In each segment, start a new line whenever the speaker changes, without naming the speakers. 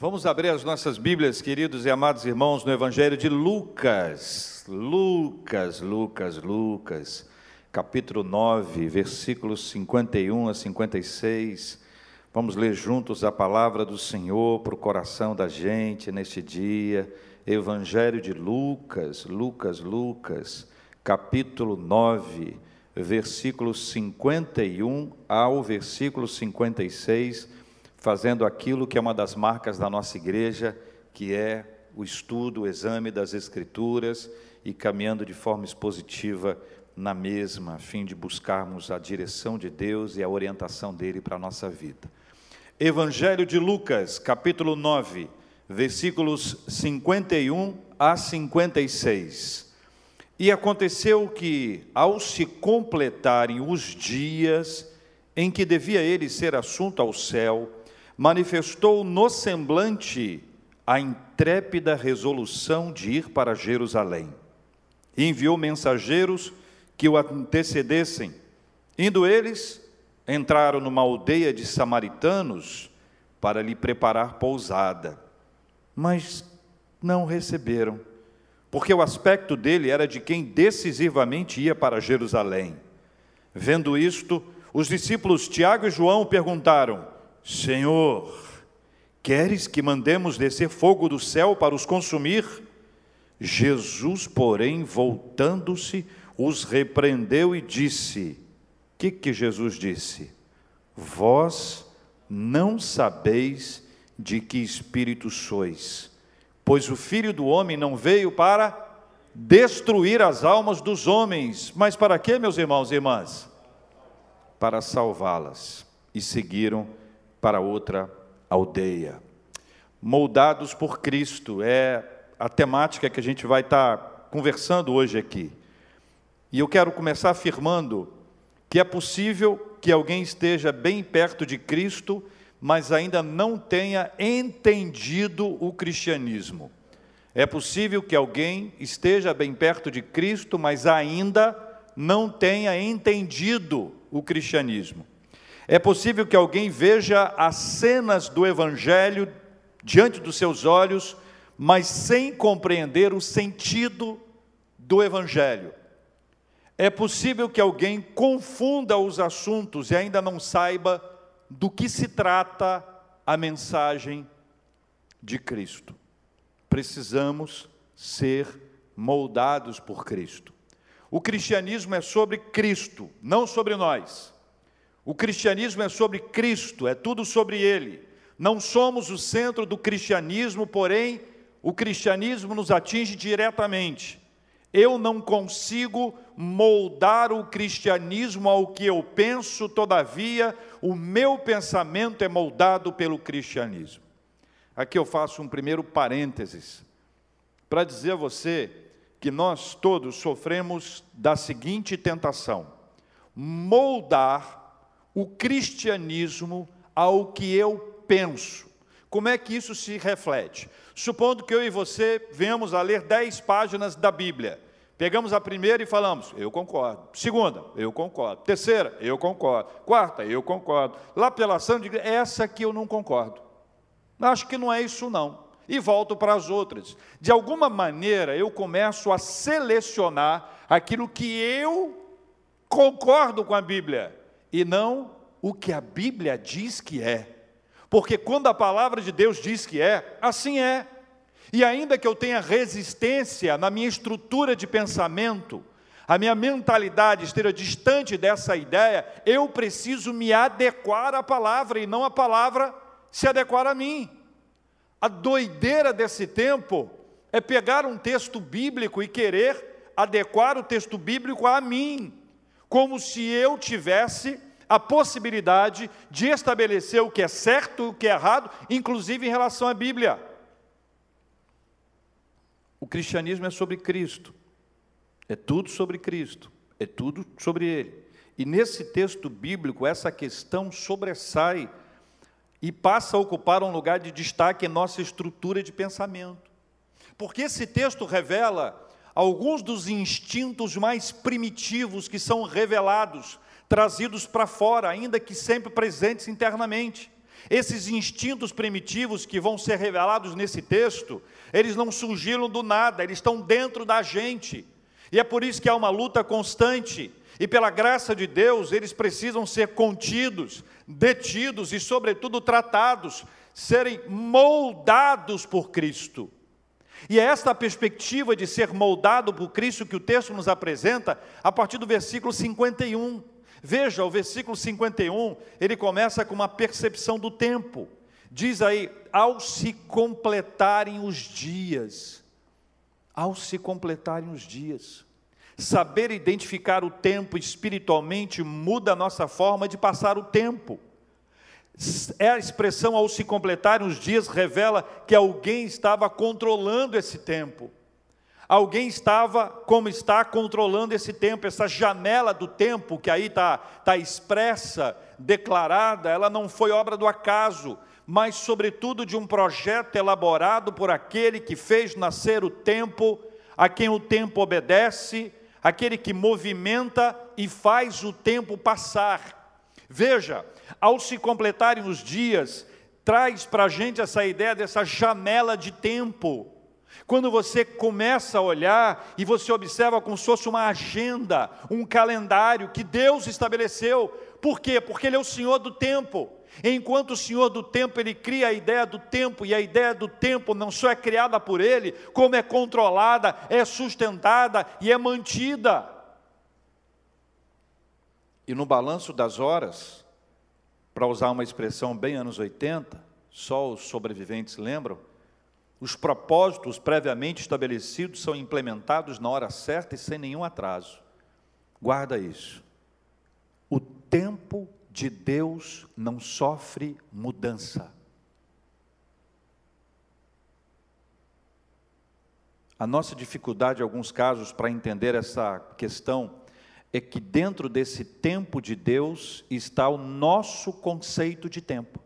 Vamos abrir as nossas Bíblias, queridos e amados irmãos, no Evangelho de Lucas. Lucas, Lucas, Lucas, capítulo 9, versículos 51 a 56. Vamos ler juntos a palavra do Senhor para o coração da gente neste dia. Evangelho de Lucas, Lucas, Lucas, capítulo 9, versículos 51 ao versículo 56 fazendo aquilo que é uma das marcas da nossa igreja, que é o estudo, o exame das Escrituras e caminhando de forma expositiva na mesma, a fim de buscarmos a direção de Deus e a orientação dele para a nossa vida. Evangelho de Lucas, capítulo 9, versículos 51 a 56. E aconteceu que, ao se completarem os dias em que devia ele ser assunto ao céu, manifestou no semblante a intrépida resolução de ir para Jerusalém. E enviou mensageiros que o antecedessem. Indo eles, entraram numa aldeia de samaritanos para lhe preparar pousada. Mas não receberam, porque o aspecto dele era de quem decisivamente ia para Jerusalém. Vendo isto, os discípulos Tiago e João perguntaram: Senhor, queres que mandemos descer fogo do céu para os consumir? Jesus, porém, voltando-se, os repreendeu e disse: O que, que Jesus disse? Vós não sabeis de que espírito sois, pois o Filho do Homem não veio para destruir as almas dos homens, mas para quê, meus irmãos e irmãs? Para salvá-las. E seguiram para outra aldeia. Moldados por Cristo é a temática que a gente vai estar conversando hoje aqui. E eu quero começar afirmando que é possível que alguém esteja bem perto de Cristo, mas ainda não tenha entendido o cristianismo. É possível que alguém esteja bem perto de Cristo, mas ainda não tenha entendido o cristianismo. É possível que alguém veja as cenas do Evangelho diante dos seus olhos, mas sem compreender o sentido do Evangelho. É possível que alguém confunda os assuntos e ainda não saiba do que se trata a mensagem de Cristo. Precisamos ser moldados por Cristo. O cristianismo é sobre Cristo, não sobre nós. O cristianismo é sobre Cristo, é tudo sobre Ele. Não somos o centro do cristianismo, porém, o cristianismo nos atinge diretamente. Eu não consigo moldar o cristianismo ao que eu penso, todavia, o meu pensamento é moldado pelo cristianismo. Aqui eu faço um primeiro parênteses, para dizer a você que nós todos sofremos da seguinte tentação: moldar o cristianismo ao que eu penso. Como é que isso se reflete? Supondo que eu e você venhamos a ler dez páginas da Bíblia. Pegamos a primeira e falamos, eu concordo. Segunda, eu concordo. Terceira, eu concordo. Quarta, eu concordo. Lá pela ação de essa aqui eu não concordo. Acho que não é isso não. E volto para as outras. De alguma maneira eu começo a selecionar aquilo que eu concordo com a Bíblia e não o que a Bíblia diz que é. Porque quando a palavra de Deus diz que é, assim é. E ainda que eu tenha resistência na minha estrutura de pensamento, a minha mentalidade esteja distante dessa ideia, eu preciso me adequar à palavra e não a palavra se adequar a mim. A doideira desse tempo é pegar um texto bíblico e querer adequar o texto bíblico a mim como se eu tivesse a possibilidade de estabelecer o que é certo e o que é errado, inclusive em relação à Bíblia. O cristianismo é sobre Cristo, é tudo sobre Cristo, é tudo sobre Ele. E nesse texto bíblico, essa questão sobressai e passa a ocupar um lugar de destaque em nossa estrutura de pensamento. Porque esse texto revela alguns dos instintos mais primitivos que são revelados, trazidos para fora, ainda que sempre presentes internamente. Esses instintos primitivos que vão ser revelados nesse texto, eles não surgiram do nada, eles estão dentro da gente. E é por isso que há uma luta constante. E pela graça de Deus, eles precisam ser contidos, detidos e, sobretudo, tratados, serem moldados por Cristo. E é esta perspectiva de ser moldado por Cristo que o texto nos apresenta a partir do versículo 51. Veja, o versículo 51, ele começa com uma percepção do tempo. Diz aí, ao se completarem os dias, ao se completarem os dias. Saber identificar o tempo espiritualmente muda a nossa forma de passar o tempo. É a expressão ao se completarem os dias revela que alguém estava controlando esse tempo. Alguém estava, como está, controlando esse tempo, essa janela do tempo que aí está tá expressa, declarada, ela não foi obra do acaso, mas, sobretudo, de um projeto elaborado por aquele que fez nascer o tempo, a quem o tempo obedece, aquele que movimenta e faz o tempo passar. Veja, ao se completarem os dias, traz para a gente essa ideia dessa janela de tempo. Quando você começa a olhar e você observa como se fosse uma agenda, um calendário que Deus estabeleceu. Por quê? Porque Ele é o Senhor do tempo. Enquanto o Senhor do tempo, ele cria a ideia do tempo, e a ideia do tempo não só é criada por ele, como é controlada, é sustentada e é mantida. E no balanço das horas, para usar uma expressão bem anos 80, só os sobreviventes lembram, os propósitos previamente estabelecidos são implementados na hora certa e sem nenhum atraso. Guarda isso. O tempo de Deus não sofre mudança. A nossa dificuldade, em alguns casos, para entender essa questão, é que dentro desse tempo de Deus está o nosso conceito de tempo.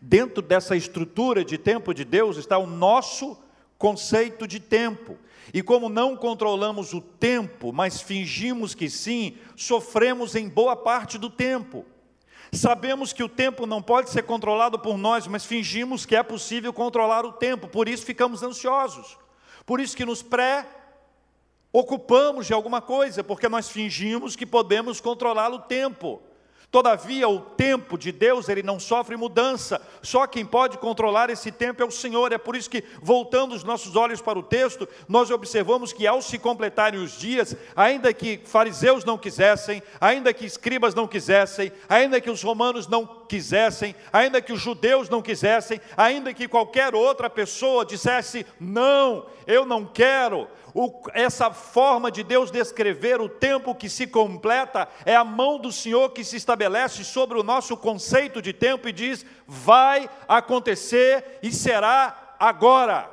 Dentro dessa estrutura de tempo de Deus está o nosso conceito de tempo. E como não controlamos o tempo, mas fingimos que sim, sofremos em boa parte do tempo. Sabemos que o tempo não pode ser controlado por nós, mas fingimos que é possível controlar o tempo, por isso ficamos ansiosos. Por isso que nos pré ocupamos de alguma coisa, porque nós fingimos que podemos controlar o tempo. Todavia, o tempo de Deus, ele não sofre mudança. Só quem pode controlar esse tempo é o Senhor. É por isso que, voltando os nossos olhos para o texto, nós observamos que ao se completarem os dias, ainda que fariseus não quisessem, ainda que escribas não quisessem, ainda que os romanos não quisessem, ainda que os judeus não quisessem, ainda que qualquer outra pessoa dissesse: "Não, eu não quero", o, essa forma de Deus descrever o tempo que se completa é a mão do Senhor que se estabelece sobre o nosso conceito de tempo e diz: vai acontecer e será agora.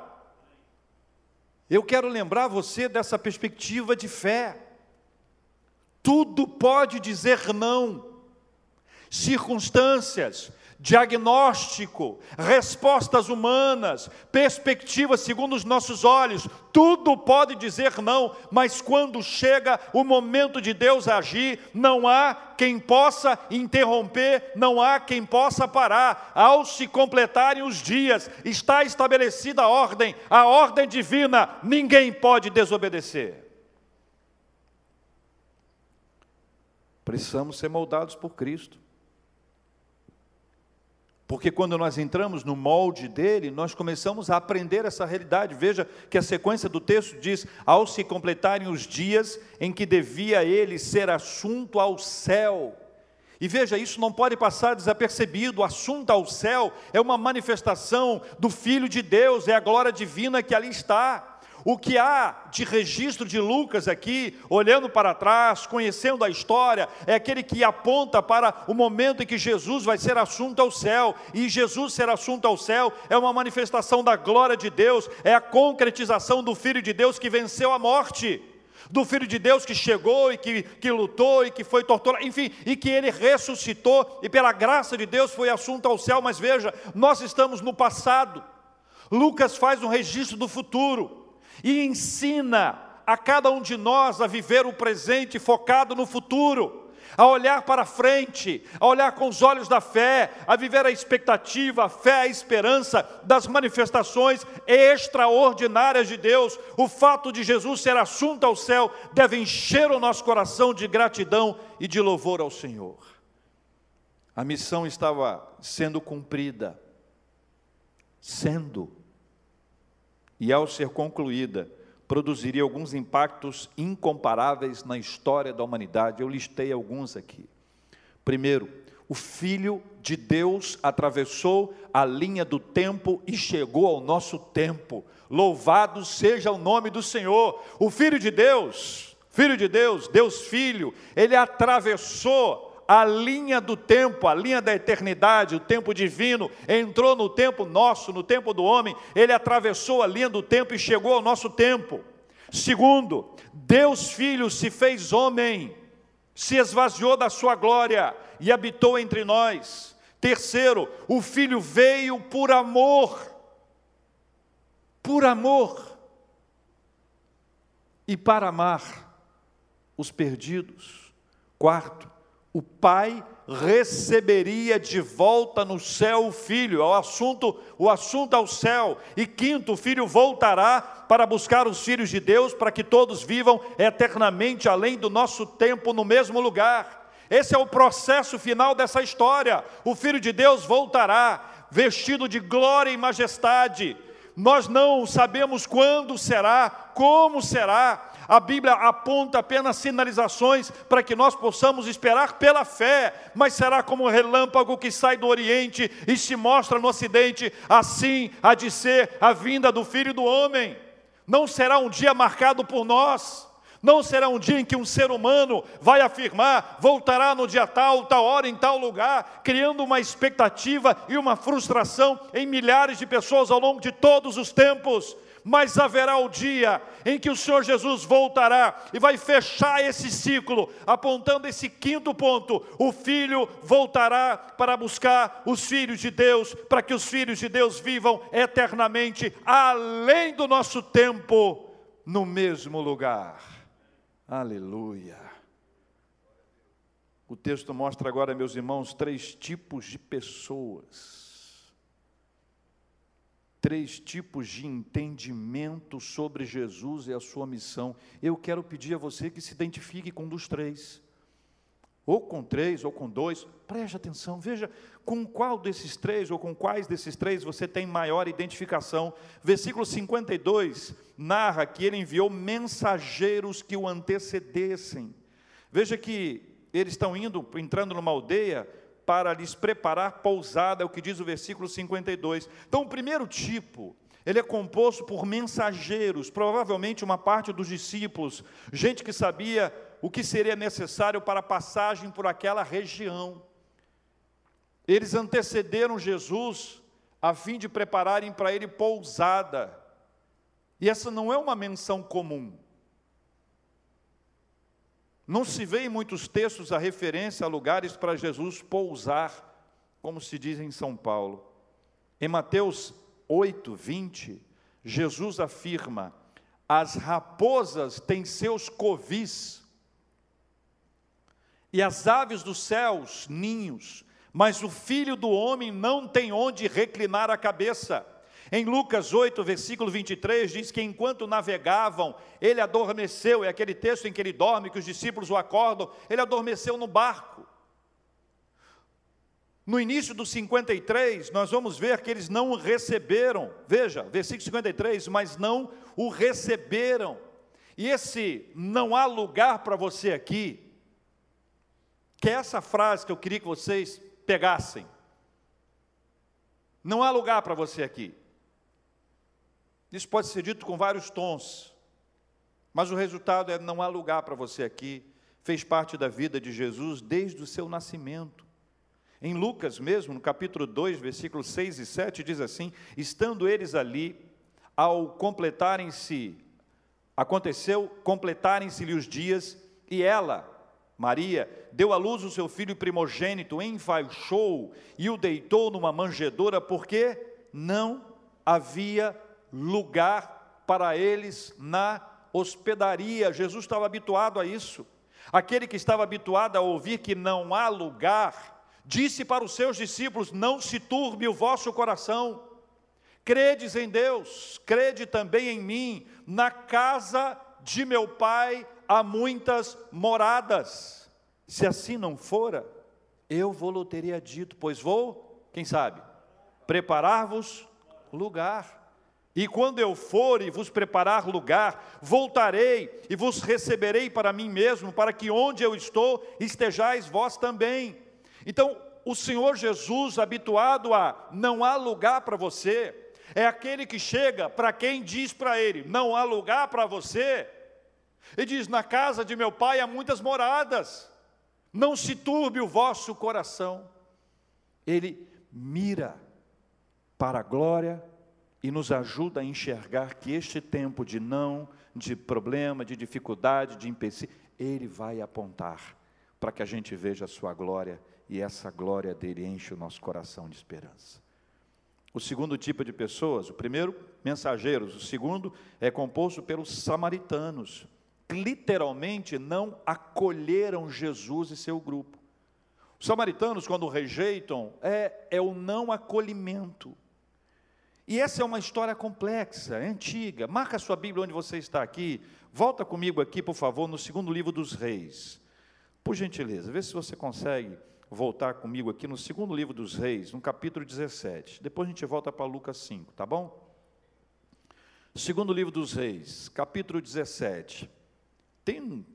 Eu quero lembrar você dessa perspectiva de fé. Tudo pode dizer não. Circunstâncias, diagnóstico, respostas humanas, perspectivas segundo os nossos olhos, tudo pode dizer não, mas quando chega o momento de Deus agir, não há quem possa interromper, não há quem possa parar. Ao se completarem os dias, está estabelecida a ordem, a ordem divina, ninguém pode desobedecer. Precisamos ser moldados por Cristo. Porque quando nós entramos no molde dele, nós começamos a aprender essa realidade. Veja que a sequência do texto diz: ao se completarem os dias em que devia ele ser assunto ao céu. E veja, isso não pode passar desapercebido. Assunto ao céu é uma manifestação do Filho de Deus, é a glória divina que ali está. O que há de registro de Lucas aqui, olhando para trás, conhecendo a história, é aquele que aponta para o momento em que Jesus vai ser assunto ao céu, e Jesus ser assunto ao céu é uma manifestação da glória de Deus, é a concretização do Filho de Deus que venceu a morte do Filho de Deus que chegou e que, que lutou e que foi torturado, enfim, e que ele ressuscitou e pela graça de Deus foi assunto ao céu. Mas veja, nós estamos no passado. Lucas faz um registro do futuro e ensina a cada um de nós a viver o presente focado no futuro. a olhar para frente, a olhar com os olhos da fé, a viver a expectativa, a fé, a esperança das manifestações extraordinárias de Deus. O fato de Jesus ser assunto ao céu deve encher o nosso coração de gratidão e de louvor ao Senhor. A missão estava sendo cumprida, sendo, e ao ser concluída, produziria alguns impactos incomparáveis na história da humanidade. Eu listei alguns aqui. Primeiro, o Filho de Deus atravessou a linha do tempo e chegou ao nosso tempo. Louvado seja o nome do Senhor. O Filho de Deus, Filho de Deus, Deus Filho, ele atravessou a linha do tempo, a linha da eternidade, o tempo divino, entrou no tempo nosso, no tempo do homem, ele atravessou a linha do tempo e chegou ao nosso tempo. Segundo, Deus Filho se fez homem, se esvaziou da sua glória e habitou entre nós. Terceiro, o Filho veio por amor, por amor, e para amar os perdidos. Quarto, o pai receberia de volta no céu o filho, o assunto, o assunto ao céu. E quinto, o filho voltará para buscar os filhos de Deus, para que todos vivam eternamente além do nosso tempo no mesmo lugar. Esse é o processo final dessa história. O filho de Deus voltará vestido de glória e majestade. Nós não sabemos quando será, como será, a Bíblia aponta apenas sinalizações para que nós possamos esperar pela fé, mas será como um relâmpago que sai do Oriente e se mostra no Ocidente, assim há de ser a vinda do Filho do Homem. Não será um dia marcado por nós, não será um dia em que um ser humano vai afirmar, voltará no dia tal, tal hora, em tal lugar, criando uma expectativa e uma frustração em milhares de pessoas ao longo de todos os tempos mas haverá o dia em que o Senhor Jesus voltará e vai fechar esse ciclo, apontando esse quinto ponto: o filho voltará para buscar os filhos de Deus, para que os filhos de Deus vivam eternamente, além do nosso tempo, no mesmo lugar. Aleluia. O texto mostra agora, meus irmãos, três tipos de pessoas três tipos de entendimento sobre Jesus e a sua missão. Eu quero pedir a você que se identifique com um dos três. Ou com três, ou com dois, preste atenção, veja com qual desses três, ou com quais desses três você tem maior identificação. Versículo 52 narra que ele enviou mensageiros que o antecedessem. Veja que eles estão indo, entrando numa aldeia, para lhes preparar pousada, é o que diz o versículo 52. Então, o primeiro tipo, ele é composto por mensageiros, provavelmente uma parte dos discípulos, gente que sabia o que seria necessário para a passagem por aquela região. Eles antecederam Jesus a fim de prepararem para ele pousada. E essa não é uma menção comum. Não se vê em muitos textos a referência a lugares para Jesus pousar, como se diz em São Paulo. Em Mateus 8, 20, Jesus afirma: as raposas têm seus covis, e as aves dos céus, ninhos, mas o filho do homem não tem onde reclinar a cabeça. Em Lucas 8, versículo 23, diz que enquanto navegavam, ele adormeceu, é aquele texto em que ele dorme, que os discípulos o acordam, ele adormeceu no barco. No início do 53, nós vamos ver que eles não o receberam, veja, versículo 53, mas não o receberam. E esse não há lugar para você aqui, que é essa frase que eu queria que vocês pegassem. Não há lugar para você aqui. Isso pode ser dito com vários tons, mas o resultado é: não há lugar para você aqui. Fez parte da vida de Jesus desde o seu nascimento. Em Lucas mesmo, no capítulo 2, versículos 6 e 7, diz assim: Estando eles ali, ao completarem-se, aconteceu completarem-se-lhe os dias, e ela, Maria, deu à luz o seu filho primogênito, enfaixou e o deitou numa manjedoura, porque não havia lugar para eles na hospedaria. Jesus estava habituado a isso. Aquele que estava habituado a ouvir que não há lugar, disse para os seus discípulos: Não se turbe o vosso coração. Credes em Deus, crede também em mim. Na casa de meu pai há muitas moradas. Se assim não fora, eu vou teria dito, pois vou, quem sabe, preparar-vos lugar. E quando eu for e vos preparar lugar, voltarei e vos receberei para mim mesmo, para que onde eu estou estejais vós também. Então, o Senhor Jesus, habituado a não há lugar para você, é aquele que chega para quem diz para ele: não há lugar para você. E diz: na casa de meu pai há muitas moradas, não se turbe o vosso coração. Ele mira para a glória e nos ajuda a enxergar que este tempo de não, de problema, de dificuldade, de empecilho, Ele vai apontar para que a gente veja a Sua glória e essa glória dele enche o nosso coração de esperança. O segundo tipo de pessoas, o primeiro, mensageiros, o segundo é composto pelos samaritanos, que literalmente não acolheram Jesus e seu grupo. Os samaritanos, quando rejeitam, é, é o não acolhimento. E essa é uma história complexa, é antiga. Marca sua Bíblia onde você está aqui. Volta comigo aqui, por favor, no segundo livro dos Reis. Por gentileza, vê se você consegue voltar comigo aqui no segundo livro dos Reis, no capítulo 17. Depois a gente volta para Lucas 5, tá bom? Segundo livro dos Reis, capítulo 17. Tem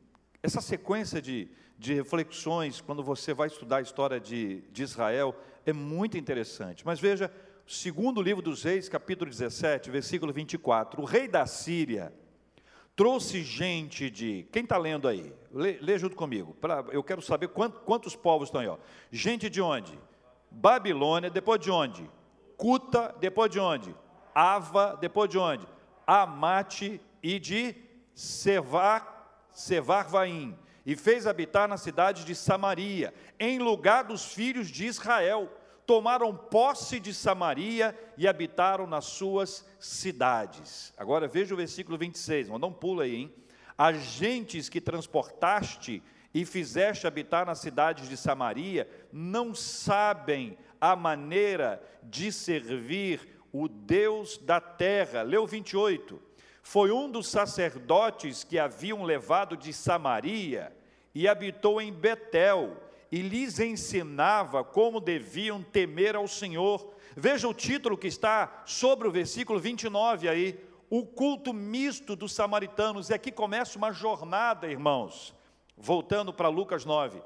essa sequência de, de reflexões, quando você vai estudar a história de, de Israel, é muito interessante. Mas veja, segundo livro dos Reis, capítulo 17, versículo 24: o rei da Síria trouxe gente de. Quem está lendo aí? Lê, lê, junto comigo. Pra, eu quero saber quantos, quantos povos estão aí. Ó. Gente de onde? Babilônia, depois de onde? Cuta, depois de onde? Ava, depois de onde? Amate e de Sevar, Sevarvaim. E fez habitar na cidade de Samaria, em lugar dos filhos de Israel tomaram posse de Samaria e habitaram nas suas cidades. Agora veja o versículo 26, vamos dar um pulo aí, hein? As gentes que transportaste e fizeste habitar nas cidades de Samaria não sabem a maneira de servir o Deus da terra. Leu 28. Foi um dos sacerdotes que haviam levado de Samaria e habitou em Betel e lhes ensinava como deviam temer ao Senhor. Veja o título que está sobre o versículo 29 aí, o culto misto dos samaritanos. E aqui começa uma jornada, irmãos. Voltando para Lucas 9.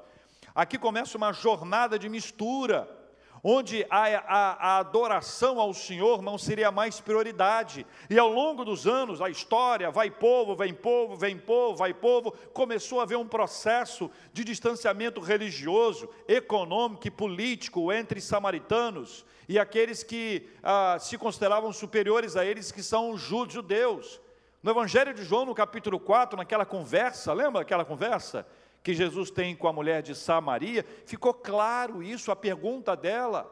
Aqui começa uma jornada de mistura onde a, a, a, adoração ao Senhor não seria mais prioridade. E ao longo dos anos, a história, vai povo, vem povo, vem povo, vai povo, começou a haver um processo de distanciamento religioso, econômico e político entre samaritanos e aqueles que ah, se consideravam superiores a eles, que são judeus. No Evangelho de João, no capítulo 4, naquela conversa, lembra aquela conversa? Que Jesus tem com a mulher de Samaria, ficou claro isso, a pergunta dela: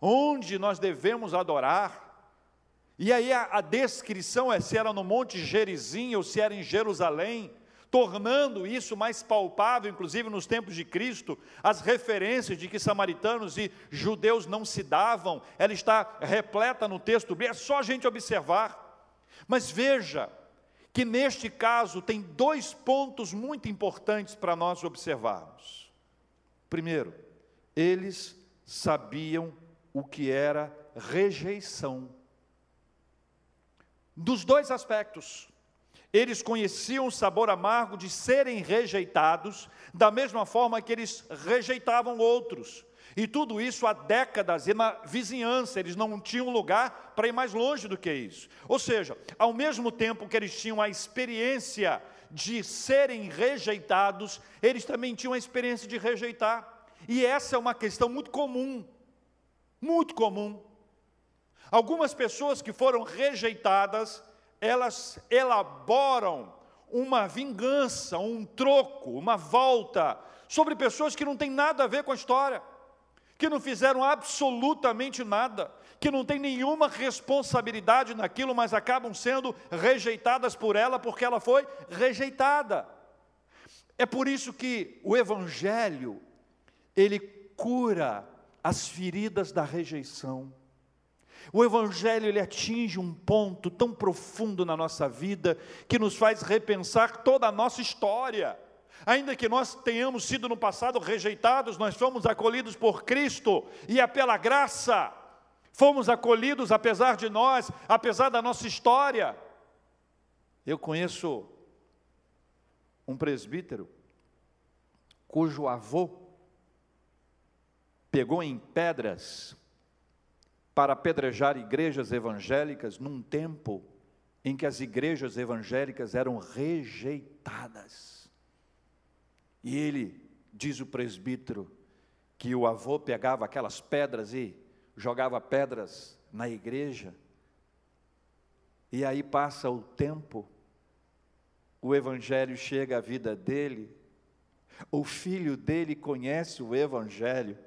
onde nós devemos adorar? E aí a, a descrição é se era no Monte Gerizim ou se era em Jerusalém, tornando isso mais palpável, inclusive nos tempos de Cristo, as referências de que samaritanos e judeus não se davam, ela está repleta no texto, é só a gente observar. Mas veja, que neste caso tem dois pontos muito importantes para nós observarmos. Primeiro, eles sabiam o que era rejeição. Dos dois aspectos, eles conheciam o sabor amargo de serem rejeitados, da mesma forma que eles rejeitavam outros. E tudo isso há décadas e na vizinhança, eles não tinham lugar para ir mais longe do que isso. Ou seja, ao mesmo tempo que eles tinham a experiência de serem rejeitados, eles também tinham a experiência de rejeitar. E essa é uma questão muito comum, muito comum. Algumas pessoas que foram rejeitadas, elas elaboram uma vingança, um troco, uma volta sobre pessoas que não têm nada a ver com a história que não fizeram absolutamente nada, que não têm nenhuma responsabilidade naquilo, mas acabam sendo rejeitadas por ela porque ela foi rejeitada. É por isso que o Evangelho, ele cura as feridas da rejeição. O Evangelho ele atinge um ponto tão profundo na nossa vida que nos faz repensar toda a nossa história. Ainda que nós tenhamos sido no passado rejeitados, nós fomos acolhidos por Cristo e é pela graça. Fomos acolhidos apesar de nós, apesar da nossa história. Eu conheço um presbítero cujo avô pegou em pedras para apedrejar igrejas evangélicas num tempo em que as igrejas evangélicas eram rejeitadas. E ele, diz o presbítero, que o avô pegava aquelas pedras e jogava pedras na igreja, e aí passa o tempo, o evangelho chega à vida dele, o filho dele conhece o evangelho,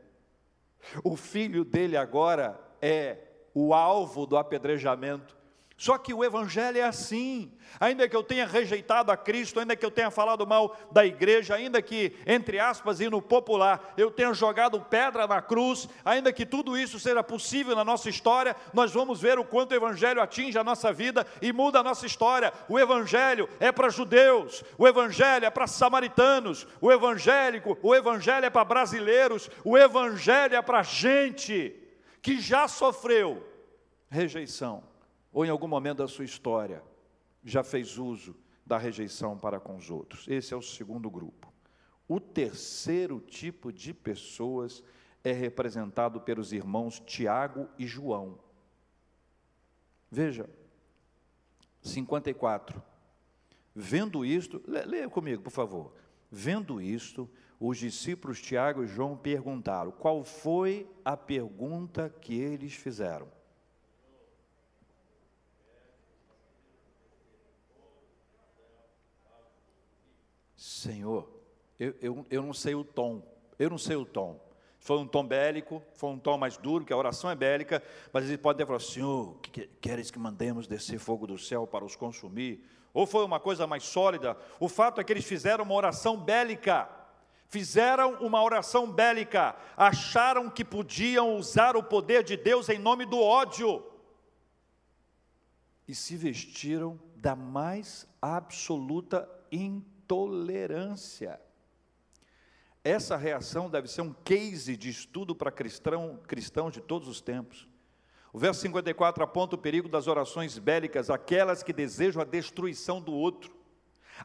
o filho dele agora é o alvo do apedrejamento. Só que o Evangelho é assim, ainda que eu tenha rejeitado a Cristo, ainda que eu tenha falado mal da igreja, ainda que, entre aspas, e no popular, eu tenha jogado pedra na cruz, ainda que tudo isso seja possível na nossa história, nós vamos ver o quanto o Evangelho atinge a nossa vida e muda a nossa história. O Evangelho é para judeus, o Evangelho é para samaritanos, o Evangélico, o Evangelho é para brasileiros, o Evangelho é para gente que já sofreu rejeição, ou em algum momento da sua história já fez uso da rejeição para com os outros. Esse é o segundo grupo. O terceiro tipo de pessoas é representado pelos irmãos Tiago e João. Veja, 54. Vendo isto, leia comigo, por favor. Vendo isto, os discípulos Tiago e João perguntaram: qual foi a pergunta que eles fizeram? Senhor, eu, eu, eu não sei o tom, eu não sei o tom. Foi um tom bélico, foi um tom mais duro, que a oração é bélica, mas eles podem falar, Senhor, que, queres que mandemos descer fogo do céu para os consumir? Ou foi uma coisa mais sólida? O fato é que eles fizeram uma oração bélica fizeram uma oração bélica, acharam que podiam usar o poder de Deus em nome do ódio e se vestiram da mais absoluta intolerância. Essa reação deve ser um case de estudo para cristão, cristãos de todos os tempos. O verso 54 aponta o perigo das orações bélicas, aquelas que desejam a destruição do outro,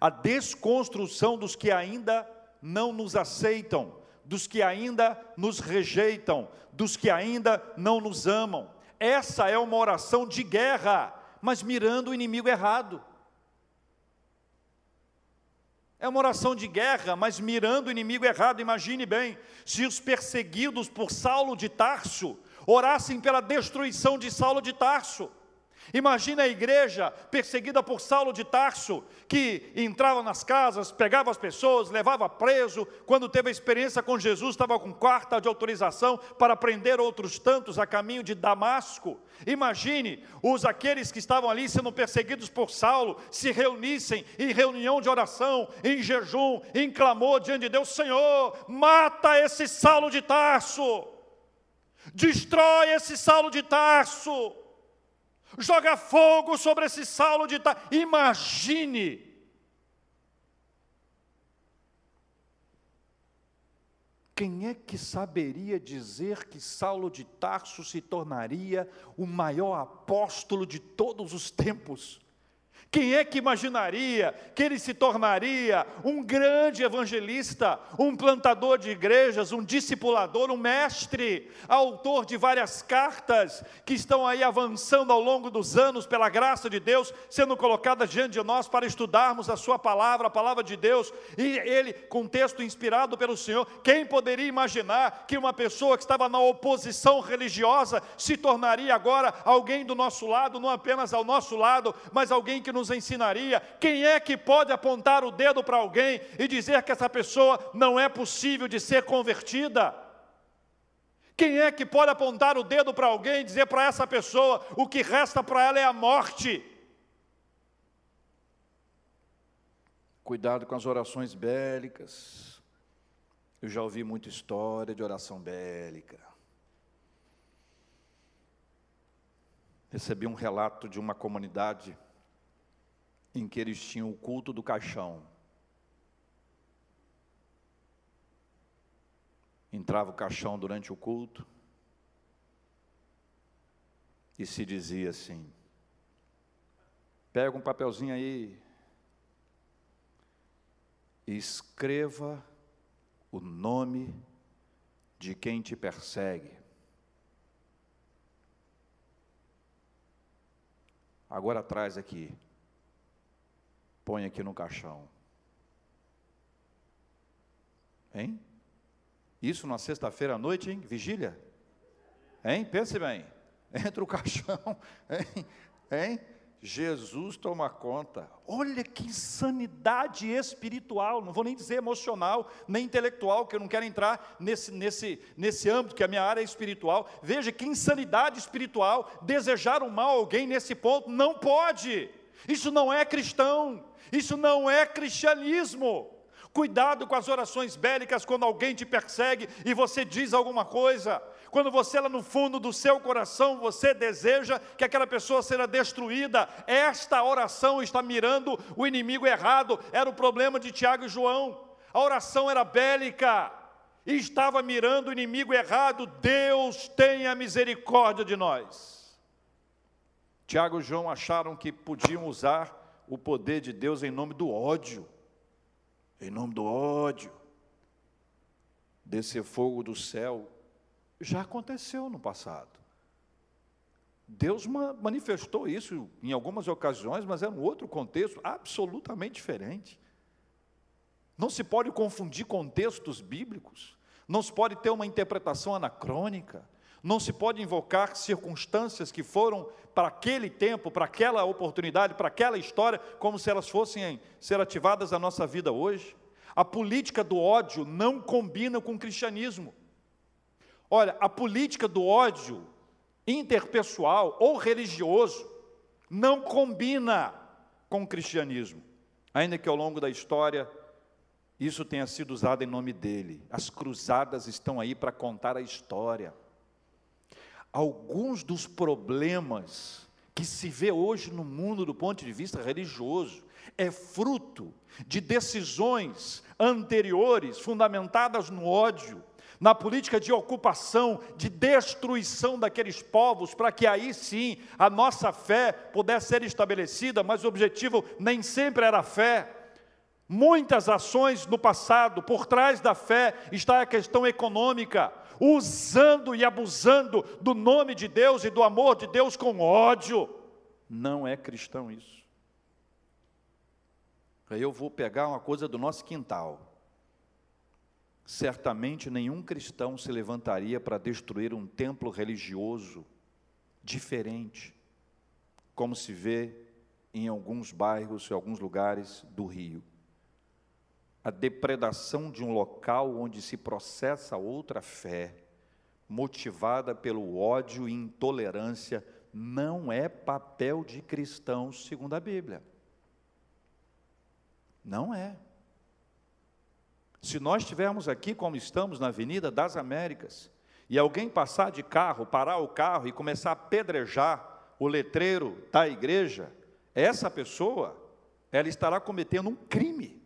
a desconstrução dos que ainda não nos aceitam, dos que ainda nos rejeitam, dos que ainda não nos amam. Essa é uma oração de guerra, mas mirando o inimigo errado. É uma oração de guerra, mas mirando o inimigo errado. Imagine bem, se os perseguidos por Saulo de Tarso orassem pela destruição de Saulo de Tarso. Imagina a igreja perseguida por Saulo de Tarso, que entrava nas casas, pegava as pessoas, levava preso. Quando teve a experiência com Jesus, estava com quarta de autorização para prender outros tantos a caminho de Damasco. Imagine os aqueles que estavam ali sendo perseguidos por Saulo se reunissem em reunião de oração, em jejum, em clamor diante de Deus: Senhor, mata esse Saulo de Tarso, destrói esse Saulo de Tarso joga fogo sobre esse Saulo de Tarso. Imagine. Quem é que saberia dizer que Saulo de Tarso se tornaria o maior apóstolo de todos os tempos? Quem é que imaginaria que ele se tornaria um grande evangelista, um plantador de igrejas, um discipulador, um mestre, autor de várias cartas que estão aí avançando ao longo dos anos pela graça de Deus, sendo colocadas diante de nós para estudarmos a sua palavra, a palavra de Deus, e ele com texto inspirado pelo Senhor. Quem poderia imaginar que uma pessoa que estava na oposição religiosa se tornaria agora alguém do nosso lado, não apenas ao nosso lado, mas alguém que nos nos ensinaria. Quem é que pode apontar o dedo para alguém e dizer que essa pessoa não é possível de ser convertida? Quem é que pode apontar o dedo para alguém e dizer para essa pessoa o que resta para ela é a morte? Cuidado com as orações bélicas. Eu já ouvi muita história de oração bélica. Recebi um relato de uma comunidade em que eles tinham o culto do caixão. Entrava o caixão durante o culto e se dizia assim: pega um papelzinho aí e escreva o nome de quem te persegue. Agora traz aqui, põe aqui no caixão. Hein? Isso na sexta-feira à noite, hein? Vigília? Hein? Pense bem. Entra o caixão, hein? hein? Jesus toma conta. Olha que insanidade espiritual, não vou nem dizer emocional, nem intelectual, que eu não quero entrar nesse, nesse, nesse âmbito, que a minha área é espiritual. Veja que insanidade espiritual, desejar o mal a alguém nesse ponto, não pode. Isso não é cristão, isso não é cristianismo. Cuidado com as orações bélicas quando alguém te persegue e você diz alguma coisa. Quando você lá no fundo do seu coração, você deseja que aquela pessoa seja destruída. Esta oração está mirando o inimigo errado. Era o problema de Tiago e João. A oração era bélica e estava mirando o inimigo errado. Deus tenha misericórdia de nós. Tiago e João acharam que podiam usar o poder de Deus em nome do ódio em nome do ódio, descer fogo do céu, já aconteceu no passado. Deus manifestou isso em algumas ocasiões, mas era um outro contexto absolutamente diferente. Não se pode confundir contextos bíblicos, não se pode ter uma interpretação anacrônica, não se pode invocar circunstâncias que foram para aquele tempo, para aquela oportunidade, para aquela história, como se elas fossem ser ativadas na nossa vida hoje. A política do ódio não combina com o cristianismo. Olha, a política do ódio interpessoal ou religioso não combina com o cristianismo. Ainda que ao longo da história isso tenha sido usado em nome dele. As cruzadas estão aí para contar a história alguns dos problemas que se vê hoje no mundo do ponto de vista religioso é fruto de decisões anteriores fundamentadas no ódio, na política de ocupação, de destruição daqueles povos, para que aí sim a nossa fé pudesse ser estabelecida, mas o objetivo nem sempre era a fé. Muitas ações no passado, por trás da fé está a questão econômica, usando e abusando do nome de Deus e do amor de Deus com ódio. Não é cristão isso. Aí eu vou pegar uma coisa do nosso quintal. Certamente nenhum cristão se levantaria para destruir um templo religioso diferente, como se vê em alguns bairros e alguns lugares do Rio a depredação de um local onde se processa outra fé, motivada pelo ódio e intolerância, não é papel de cristãos, segundo a Bíblia. Não é. Se nós estivermos aqui, como estamos na Avenida das Américas, e alguém passar de carro, parar o carro e começar a apedrejar o letreiro da igreja, essa pessoa, ela estará cometendo um crime.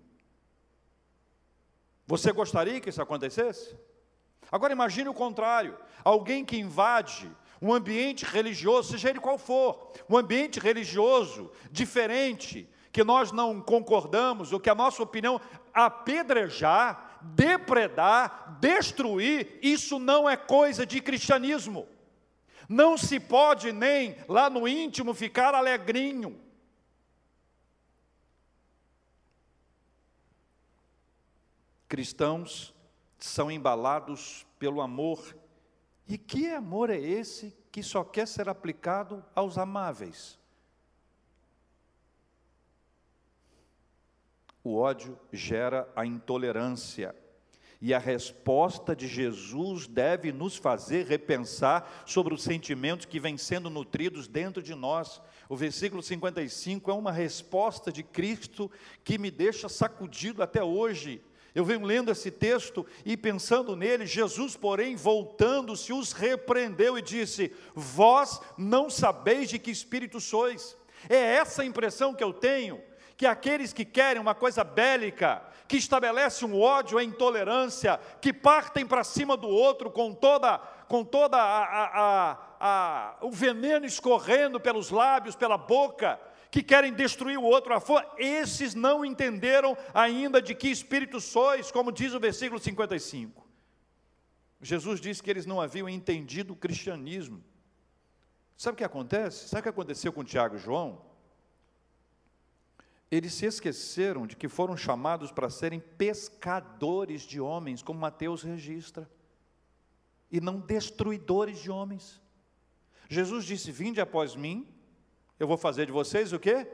Você gostaria que isso acontecesse? Agora imagine o contrário: alguém que invade um ambiente religioso, seja ele qual for, um ambiente religioso diferente, que nós não concordamos, ou que a nossa opinião apedrejar, depredar, destruir, isso não é coisa de cristianismo. Não se pode nem lá no íntimo ficar alegrinho. Cristãos são embalados pelo amor. E que amor é esse que só quer ser aplicado aos amáveis? O ódio gera a intolerância. E a resposta de Jesus deve nos fazer repensar sobre os sentimentos que vêm sendo nutridos dentro de nós. O versículo 55 é uma resposta de Cristo que me deixa sacudido até hoje. Eu venho lendo esse texto e pensando nele, Jesus, porém, voltando-se, os repreendeu e disse: Vós não sabeis de que espírito sois. É essa a impressão que eu tenho, que aqueles que querem uma coisa bélica, que estabelece um ódio, a intolerância, que partem para cima do outro com toda, com toda a, a, a a, o veneno escorrendo pelos lábios, pela boca, que querem destruir o outro a fora, esses não entenderam ainda de que espírito sois, como diz o versículo 55. Jesus disse que eles não haviam entendido o cristianismo. Sabe o que acontece? Sabe o que aconteceu com Tiago e João? Eles se esqueceram de que foram chamados para serem pescadores de homens, como Mateus registra, e não destruidores de homens. Jesus disse: Vinde após mim, eu vou fazer de vocês o quê?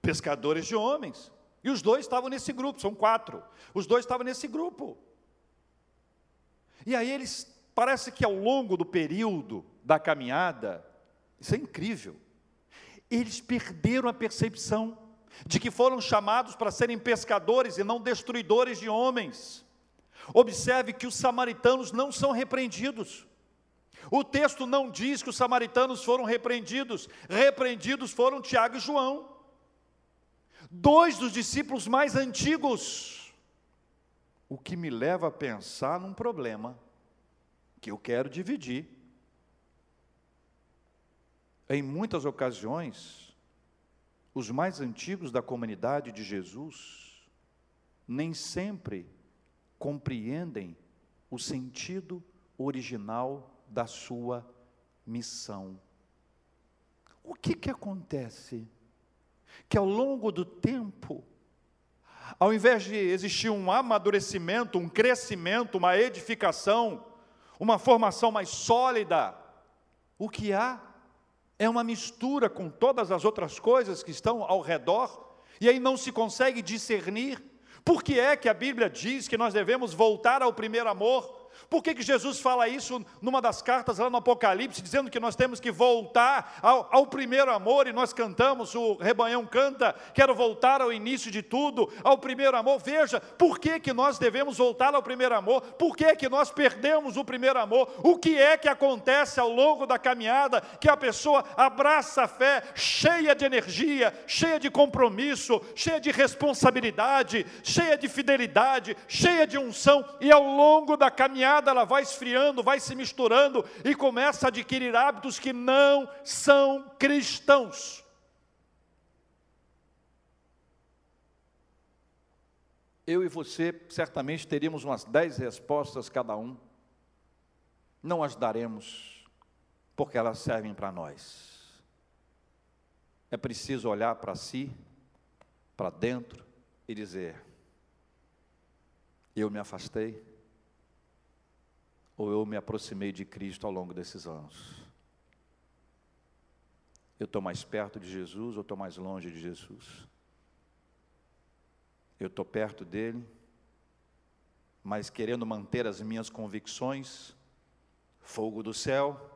Pescadores de homens. E os dois estavam nesse grupo, são quatro. Os dois estavam nesse grupo. E aí eles, parece que ao longo do período da caminhada, isso é incrível, eles perderam a percepção de que foram chamados para serem pescadores e não destruidores de homens. Observe que os samaritanos não são repreendidos. O texto não diz que os samaritanos foram repreendidos, repreendidos foram Tiago e João, dois dos discípulos mais antigos. O que me leva a pensar num problema que eu quero dividir. Em muitas ocasiões, os mais antigos da comunidade de Jesus nem sempre compreendem o sentido original da sua missão. O que que acontece? Que ao longo do tempo, ao invés de existir um amadurecimento, um crescimento, uma edificação, uma formação mais sólida, o que há é uma mistura com todas as outras coisas que estão ao redor, e aí não se consegue discernir. Por que é que a Bíblia diz que nós devemos voltar ao primeiro amor? Por que, que Jesus fala isso numa das cartas lá no Apocalipse, dizendo que nós temos que voltar ao, ao, primeiro amor, e nós cantamos, o rebanhão canta, quero voltar ao início de tudo, ao primeiro amor. Veja, por que, que nós devemos voltar ao primeiro amor? Por que, que nós perdemos o primeiro amor? O que é que acontece ao longo da caminhada que a pessoa abraça a fé, cheia de energia, cheia de compromisso, cheia de responsabilidade, cheia de fidelidade, cheia de unção, e ao longo da caminhada, caminhada ela vai esfriando, vai se misturando e começa a adquirir hábitos que não são cristãos. Eu e você certamente teríamos umas dez respostas cada um. Não as daremos, porque elas servem para nós. É preciso olhar para si, para dentro e dizer: eu me afastei, ou eu me aproximei de Cristo ao longo desses anos? Eu estou mais perto de Jesus ou estou mais longe de Jesus? Eu estou perto dele, mas querendo manter as minhas convicções, fogo do céu.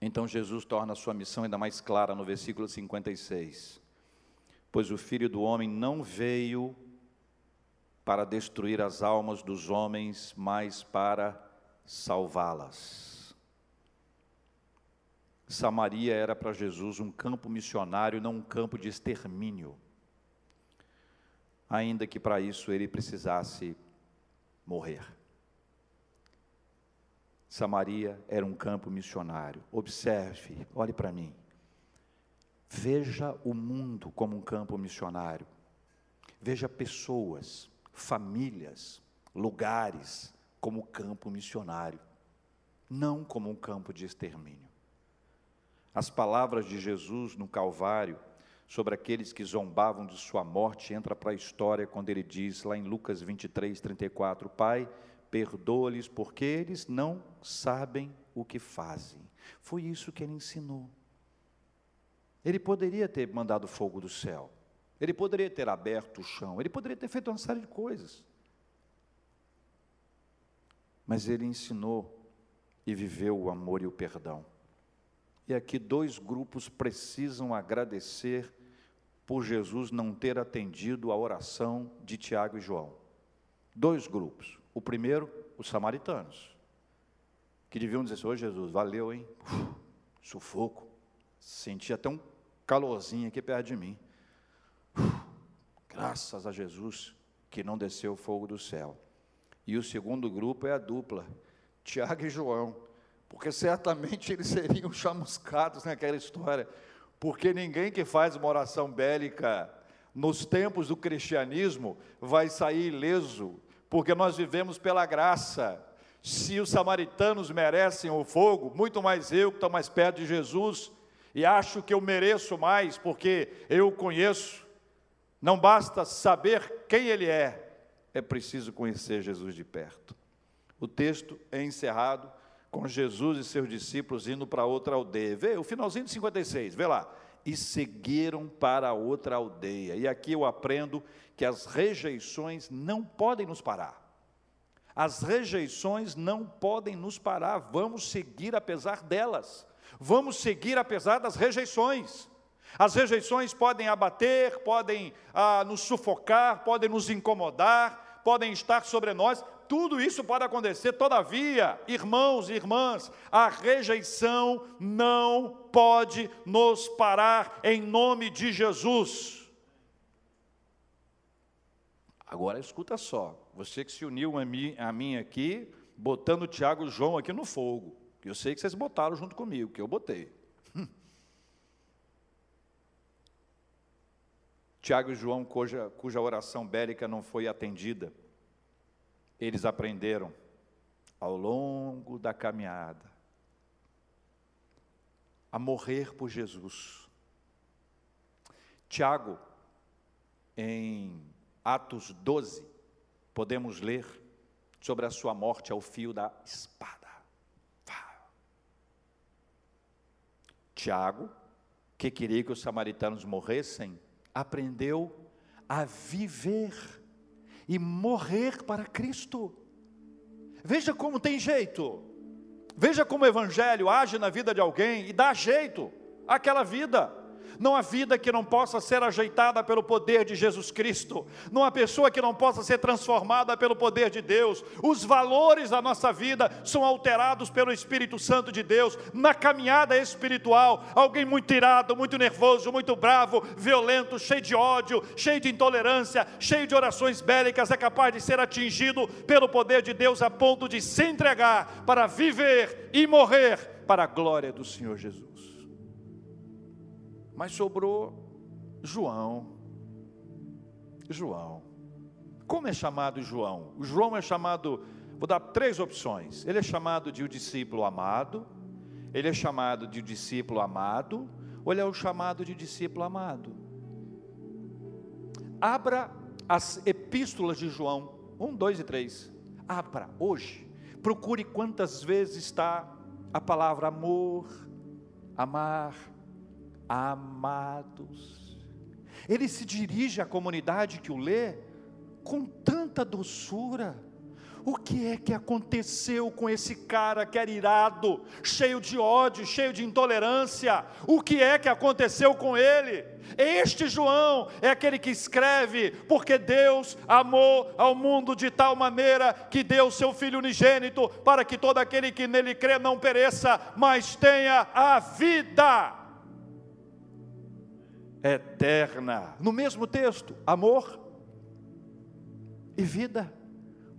Então Jesus torna a sua missão ainda mais clara no versículo 56 pois o filho do homem não veio para destruir as almas dos homens, mas para salvá-las. Samaria era para Jesus um campo missionário, não um campo de extermínio. Ainda que para isso ele precisasse morrer. Samaria era um campo missionário. Observe, olhe para mim. Veja o mundo como um campo missionário. Veja pessoas, famílias, lugares como campo missionário, não como um campo de extermínio. As palavras de Jesus no Calvário sobre aqueles que zombavam de sua morte entra para a história quando ele diz lá em Lucas 23, 34, Pai, perdoa-lhes porque eles não sabem o que fazem. Foi isso que ele ensinou. Ele poderia ter mandado fogo do céu, ele poderia ter aberto o chão, ele poderia ter feito uma série de coisas. mas ele ensinou e viveu o amor e o perdão. E aqui dois grupos precisam agradecer por Jesus não ter atendido a oração de Tiago e João. Dois grupos. O primeiro, os samaritanos, que deviam dizer assim: Ô Jesus, valeu, hein? Uf, sufoco. Senti até um calorzinho aqui perto de mim. Uf, graças a Jesus que não desceu o fogo do céu. E o segundo grupo é a dupla, Tiago e João, porque certamente eles seriam chamuscados naquela história, porque ninguém que faz uma oração bélica nos tempos do cristianismo vai sair ileso, porque nós vivemos pela graça. Se os samaritanos merecem o fogo, muito mais eu que estou mais perto de Jesus e acho que eu mereço mais porque eu o conheço. Não basta saber quem ele é, é preciso conhecer Jesus de perto. O texto é encerrado com Jesus e seus discípulos indo para outra aldeia. Vê o finalzinho de 56, vê lá. E seguiram para outra aldeia. E aqui eu aprendo que as rejeições não podem nos parar. As rejeições não podem nos parar. Vamos seguir apesar delas. Vamos seguir apesar das rejeições. As rejeições podem abater, podem ah, nos sufocar, podem nos incomodar, podem estar sobre nós, tudo isso pode acontecer, todavia, irmãos e irmãs, a rejeição não pode nos parar em nome de Jesus. Agora escuta só, você que se uniu a mim, a mim aqui, botando Tiago e João aqui no fogo, eu sei que vocês botaram junto comigo, que eu botei. Tiago e João, cuja, cuja oração bélica não foi atendida, eles aprenderam ao longo da caminhada a morrer por Jesus. Tiago, em Atos 12, podemos ler sobre a sua morte ao fio da espada. Tiago, que queria que os samaritanos morressem, aprendeu a viver e morrer para Cristo. Veja como tem jeito. Veja como o evangelho age na vida de alguém e dá jeito àquela vida não há vida que não possa ser ajeitada pelo poder de Jesus Cristo, não há pessoa que não possa ser transformada pelo poder de Deus. Os valores da nossa vida são alterados pelo Espírito Santo de Deus na caminhada espiritual. Alguém muito irado, muito nervoso, muito bravo, violento, cheio de ódio, cheio de intolerância, cheio de orações bélicas, é capaz de ser atingido pelo poder de Deus a ponto de se entregar para viver e morrer para a glória do Senhor Jesus. Mas sobrou João. João. Como é chamado João? O João é chamado, vou dar três opções. Ele é chamado de o discípulo amado, ele é chamado de o discípulo amado, ou ele é o chamado de discípulo amado. Abra as epístolas de João, 1, 2 e 3. Abra hoje. Procure quantas vezes está a palavra amor, amar, amados. Ele se dirige à comunidade que o lê com tanta doçura. O que é que aconteceu com esse cara que era irado, cheio de ódio, cheio de intolerância? O que é que aconteceu com ele? Este João é aquele que escreve, porque Deus amou ao mundo de tal maneira que deu seu Filho unigênito, para que todo aquele que nele crê não pereça, mas tenha a vida eterna. No mesmo texto, amor e vida.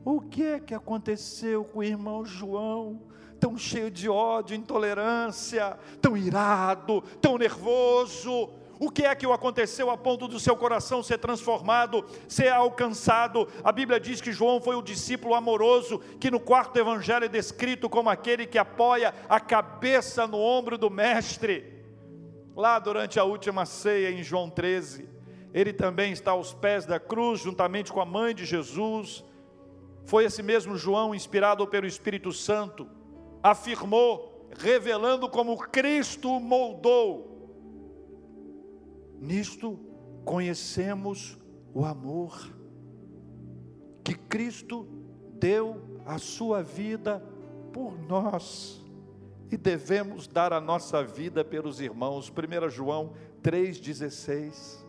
O que é que aconteceu com o irmão João? Tão cheio de ódio, intolerância, tão irado, tão nervoso. O que é que aconteceu a ponto do seu coração ser transformado, ser alcançado? A Bíblia diz que João foi o discípulo amoroso, que no quarto evangelho é descrito como aquele que apoia a cabeça no ombro do mestre lá durante a última ceia em João 13. Ele também está aos pés da cruz, juntamente com a mãe de Jesus. Foi esse mesmo João, inspirado pelo Espírito Santo, afirmou, revelando como Cristo moldou. Nisto conhecemos o amor que Cristo deu a sua vida por nós e devemos dar a nossa vida pelos irmãos. 1 João 3,16.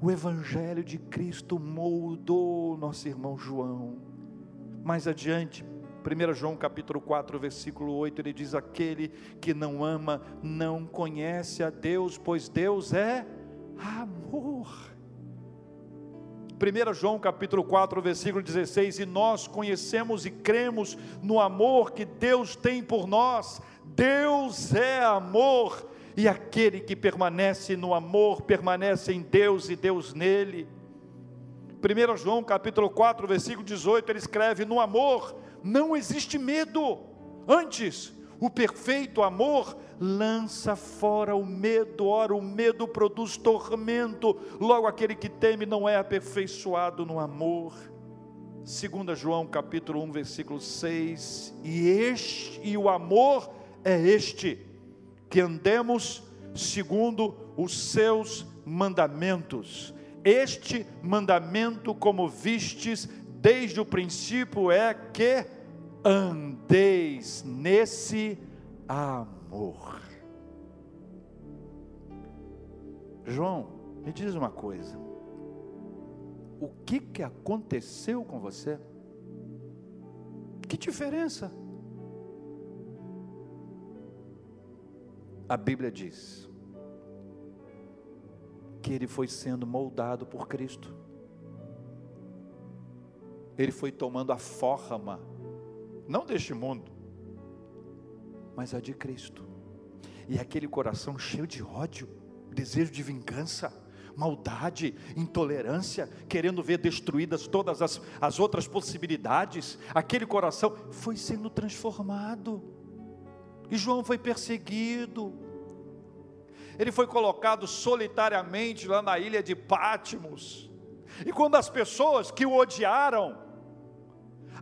O Evangelho de Cristo moldou nosso irmão João. Mais adiante, 1 João capítulo 4, versículo 8, ele diz: Aquele que não ama não conhece a Deus, pois Deus é amor. 1 João capítulo 4, versículo 16, e nós conhecemos e cremos no amor que Deus tem por nós. Deus é amor, e aquele que permanece no amor permanece em Deus e Deus nele. 1 João capítulo 4, versículo 18, ele escreve: No amor não existe medo, antes, o perfeito amor lança fora o medo, ora o medo produz tormento, logo aquele que teme não é aperfeiçoado no amor. 2 João capítulo 1, versículo 6, e este e o amor é este, que andemos segundo os seus mandamentos. Este mandamento, como vistes desde o princípio, é que andeis nesse amor. João, me diz uma coisa. O que, que aconteceu com você? Que diferença? A Bíblia diz que ele foi sendo moldado por Cristo. Ele foi tomando a forma, não deste mundo, mas a de Cristo. E aquele coração cheio de ódio, desejo de vingança, maldade, intolerância, querendo ver destruídas todas as, as outras possibilidades, aquele coração foi sendo transformado. E João foi perseguido, ele foi colocado solitariamente lá na ilha de Pátimos. E quando as pessoas que o odiaram,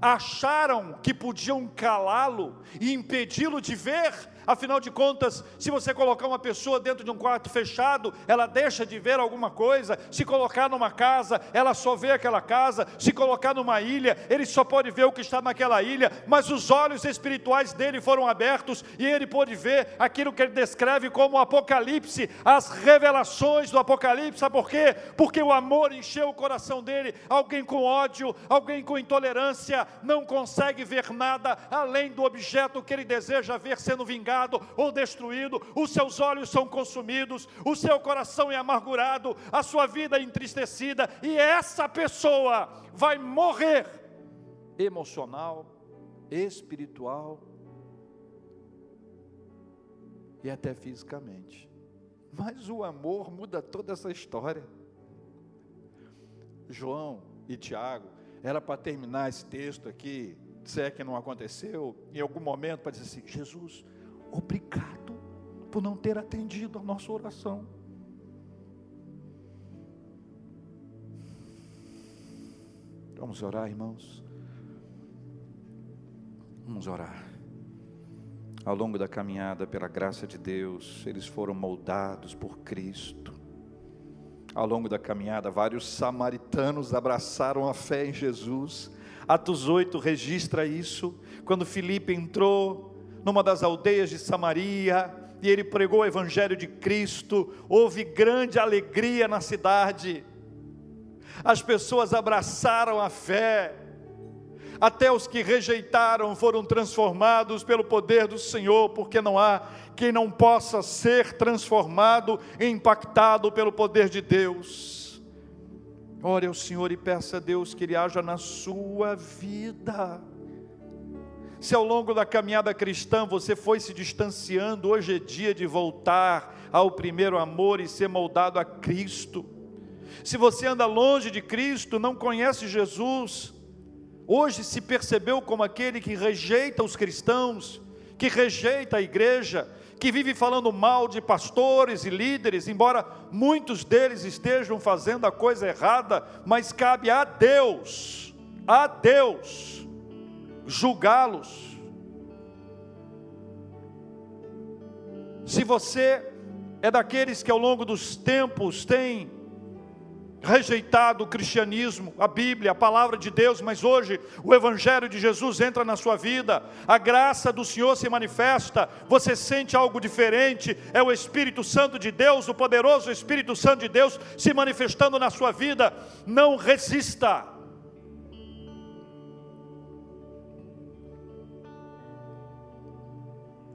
acharam que podiam calá-lo e impedi-lo de ver, Afinal de contas, se você colocar uma pessoa dentro de um quarto fechado, ela deixa de ver alguma coisa. Se colocar numa casa, ela só vê aquela casa. Se colocar numa ilha, ele só pode ver o que está naquela ilha. Mas os olhos espirituais dele foram abertos e ele pôde ver aquilo que ele descreve como o Apocalipse, as revelações do Apocalipse. Sabe por quê? Porque o amor encheu o coração dele. Alguém com ódio, alguém com intolerância, não consegue ver nada além do objeto que ele deseja ver sendo vingado ou destruído, os seus olhos são consumidos, o seu coração é amargurado, a sua vida é entristecida, e essa pessoa vai morrer emocional, espiritual e até fisicamente. Mas o amor muda toda essa história. João e Tiago, era para terminar esse texto aqui, se é que não aconteceu, em algum momento, para dizer assim: Jesus, obrigado por não ter atendido a nossa oração. Vamos orar, irmãos. Vamos orar. Ao longo da caminhada, pela graça de Deus, eles foram moldados por Cristo. Ao longo da caminhada, vários samaritanos abraçaram a fé em Jesus. Atos 8 registra isso. Quando Filipe entrou numa das aldeias de Samaria, e ele pregou o Evangelho de Cristo, houve grande alegria na cidade, as pessoas abraçaram a fé, até os que rejeitaram foram transformados pelo poder do Senhor, porque não há quem não possa ser transformado e impactado pelo poder de Deus. Ore ao Senhor e peça a Deus que Ele haja na sua vida. Se ao longo da caminhada cristã você foi se distanciando, hoje é dia de voltar ao primeiro amor e ser moldado a Cristo. Se você anda longe de Cristo, não conhece Jesus, hoje se percebeu como aquele que rejeita os cristãos, que rejeita a igreja, que vive falando mal de pastores e líderes, embora muitos deles estejam fazendo a coisa errada, mas cabe a Deus, a Deus, julgá-los. Se você é daqueles que ao longo dos tempos tem rejeitado o cristianismo, a Bíblia, a palavra de Deus, mas hoje o Evangelho de Jesus entra na sua vida, a graça do Senhor se manifesta, você sente algo diferente, é o Espírito Santo de Deus, o poderoso Espírito Santo de Deus se manifestando na sua vida, não resista.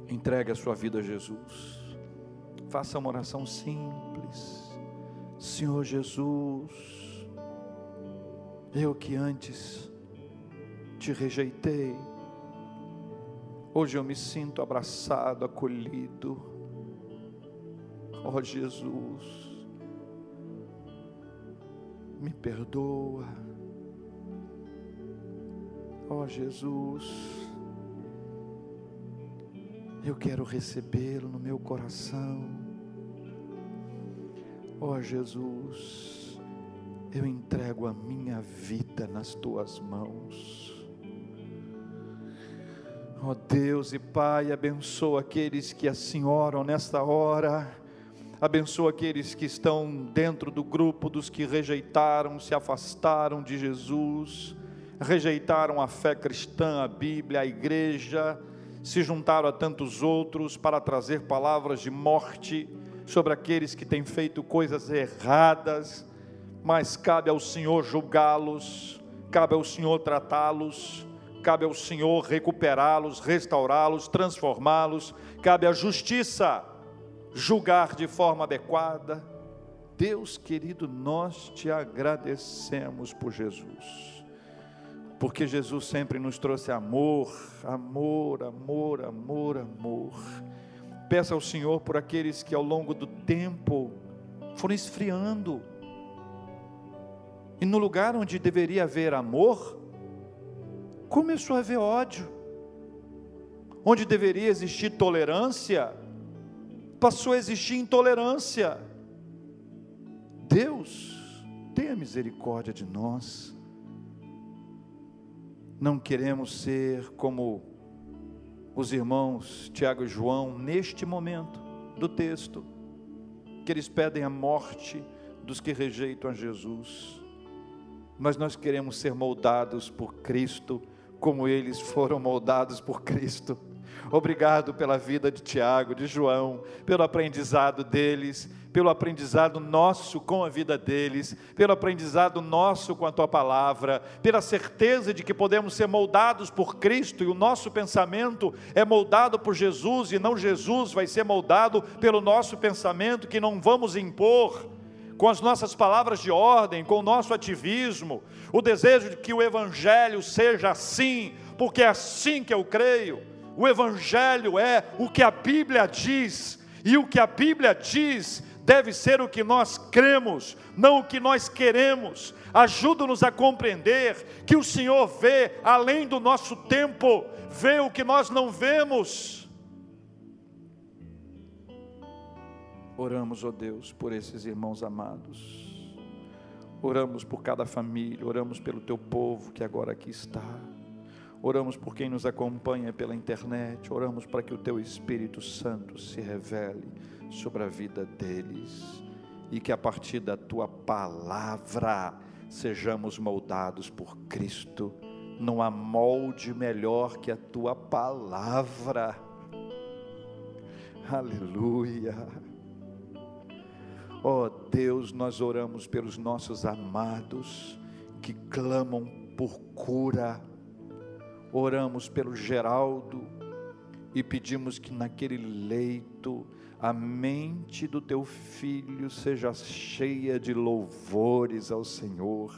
Entregue a sua vida a Jesus, faça uma oração simples Senhor Jesus, eu que antes te rejeitei, hoje eu me sinto abraçado, acolhido. Ó oh, Jesus, me perdoa. Ó oh, Jesus, eu quero recebê-lo no meu coração. Ó oh, Jesus, eu entrego a minha vida nas tuas mãos. Ó oh Deus e Pai, abençoa aqueles que assim oram nesta hora. Abençoa aqueles que estão dentro do grupo dos que rejeitaram, se afastaram de Jesus, rejeitaram a fé cristã, a Bíblia, a igreja, se juntaram a tantos outros para trazer palavras de morte sobre aqueles que têm feito coisas erradas, mas cabe ao Senhor julgá-los, cabe ao Senhor tratá-los, cabe ao Senhor recuperá-los, restaurá-los, transformá-los, cabe à justiça julgar de forma adequada. Deus querido, nós te agradecemos por Jesus, porque Jesus sempre nos trouxe amor, amor, amor, amor, amor. Peça ao Senhor por aqueles que ao longo do tempo foram esfriando. E no lugar onde deveria haver amor, começou a haver ódio. Onde deveria existir tolerância, passou a existir intolerância. Deus, tenha misericórdia de nós. Não queremos ser como os irmãos Tiago e João neste momento do texto, que eles pedem a morte dos que rejeitam a Jesus. Mas nós queremos ser moldados por Cristo, como eles foram moldados por Cristo. Obrigado pela vida de Tiago, de João, pelo aprendizado deles, pelo aprendizado nosso com a vida deles, pelo aprendizado nosso com a tua palavra, pela certeza de que podemos ser moldados por Cristo e o nosso pensamento é moldado por Jesus e não Jesus vai ser moldado pelo nosso pensamento que não vamos impor com as nossas palavras de ordem, com o nosso ativismo, o desejo de que o Evangelho seja assim, porque é assim que eu creio. O Evangelho é o que a Bíblia diz, e o que a Bíblia diz deve ser o que nós cremos, não o que nós queremos. Ajuda-nos a compreender que o Senhor vê além do nosso tempo, vê o que nós não vemos. Oramos, ó oh Deus, por esses irmãos amados. Oramos por cada família, oramos pelo teu povo que agora aqui está. Oramos por quem nos acompanha pela internet, oramos para que o teu Espírito Santo se revele sobre a vida deles e que a partir da tua palavra sejamos moldados por Cristo. Não há molde melhor que a tua palavra. Aleluia. Oh Deus, nós oramos pelos nossos amados que clamam por cura oramos pelo Geraldo e pedimos que naquele leito a mente do teu filho seja cheia de louvores ao Senhor.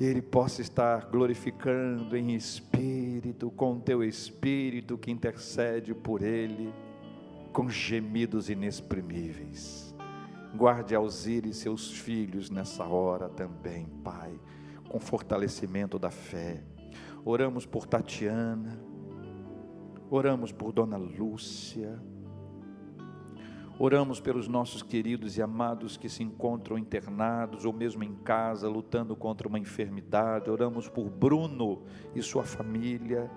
Ele possa estar glorificando em espírito, com teu espírito que intercede por ele, com gemidos inexprimíveis. Guarde Alzire e seus filhos nessa hora também, Pai com fortalecimento da fé. Oramos por Tatiana, oramos por Dona Lúcia, oramos pelos nossos queridos e amados que se encontram internados ou mesmo em casa, lutando contra uma enfermidade. Oramos por Bruno e sua família.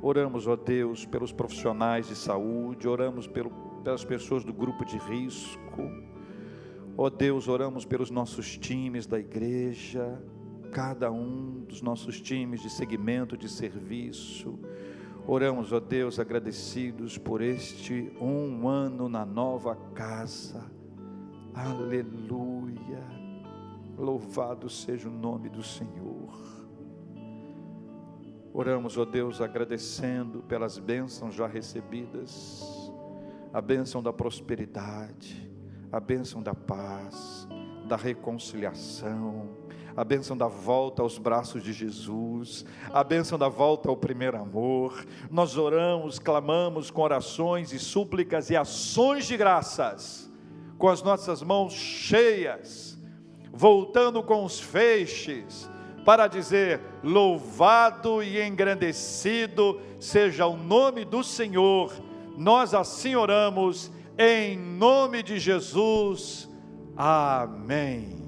Oramos, ó Deus, pelos profissionais de saúde, oramos pelo, pelas pessoas do grupo de risco Ó Deus, oramos pelos nossos times da igreja, cada um dos nossos times de segmento de serviço. Oramos, ó Deus, agradecidos por este um ano na nova casa. Aleluia. Louvado seja o nome do Senhor. Oramos, ó Deus, agradecendo pelas bênçãos já recebidas, a bênção da prosperidade, a bênção da paz, da reconciliação, a bênção da volta aos braços de Jesus, a bênção da volta ao primeiro amor. Nós oramos, clamamos com orações e súplicas e ações de graças, com as nossas mãos cheias, voltando com os feixes, para dizer: louvado e engrandecido seja o nome do Senhor. Nós assim oramos em nome de Jesus. Amém.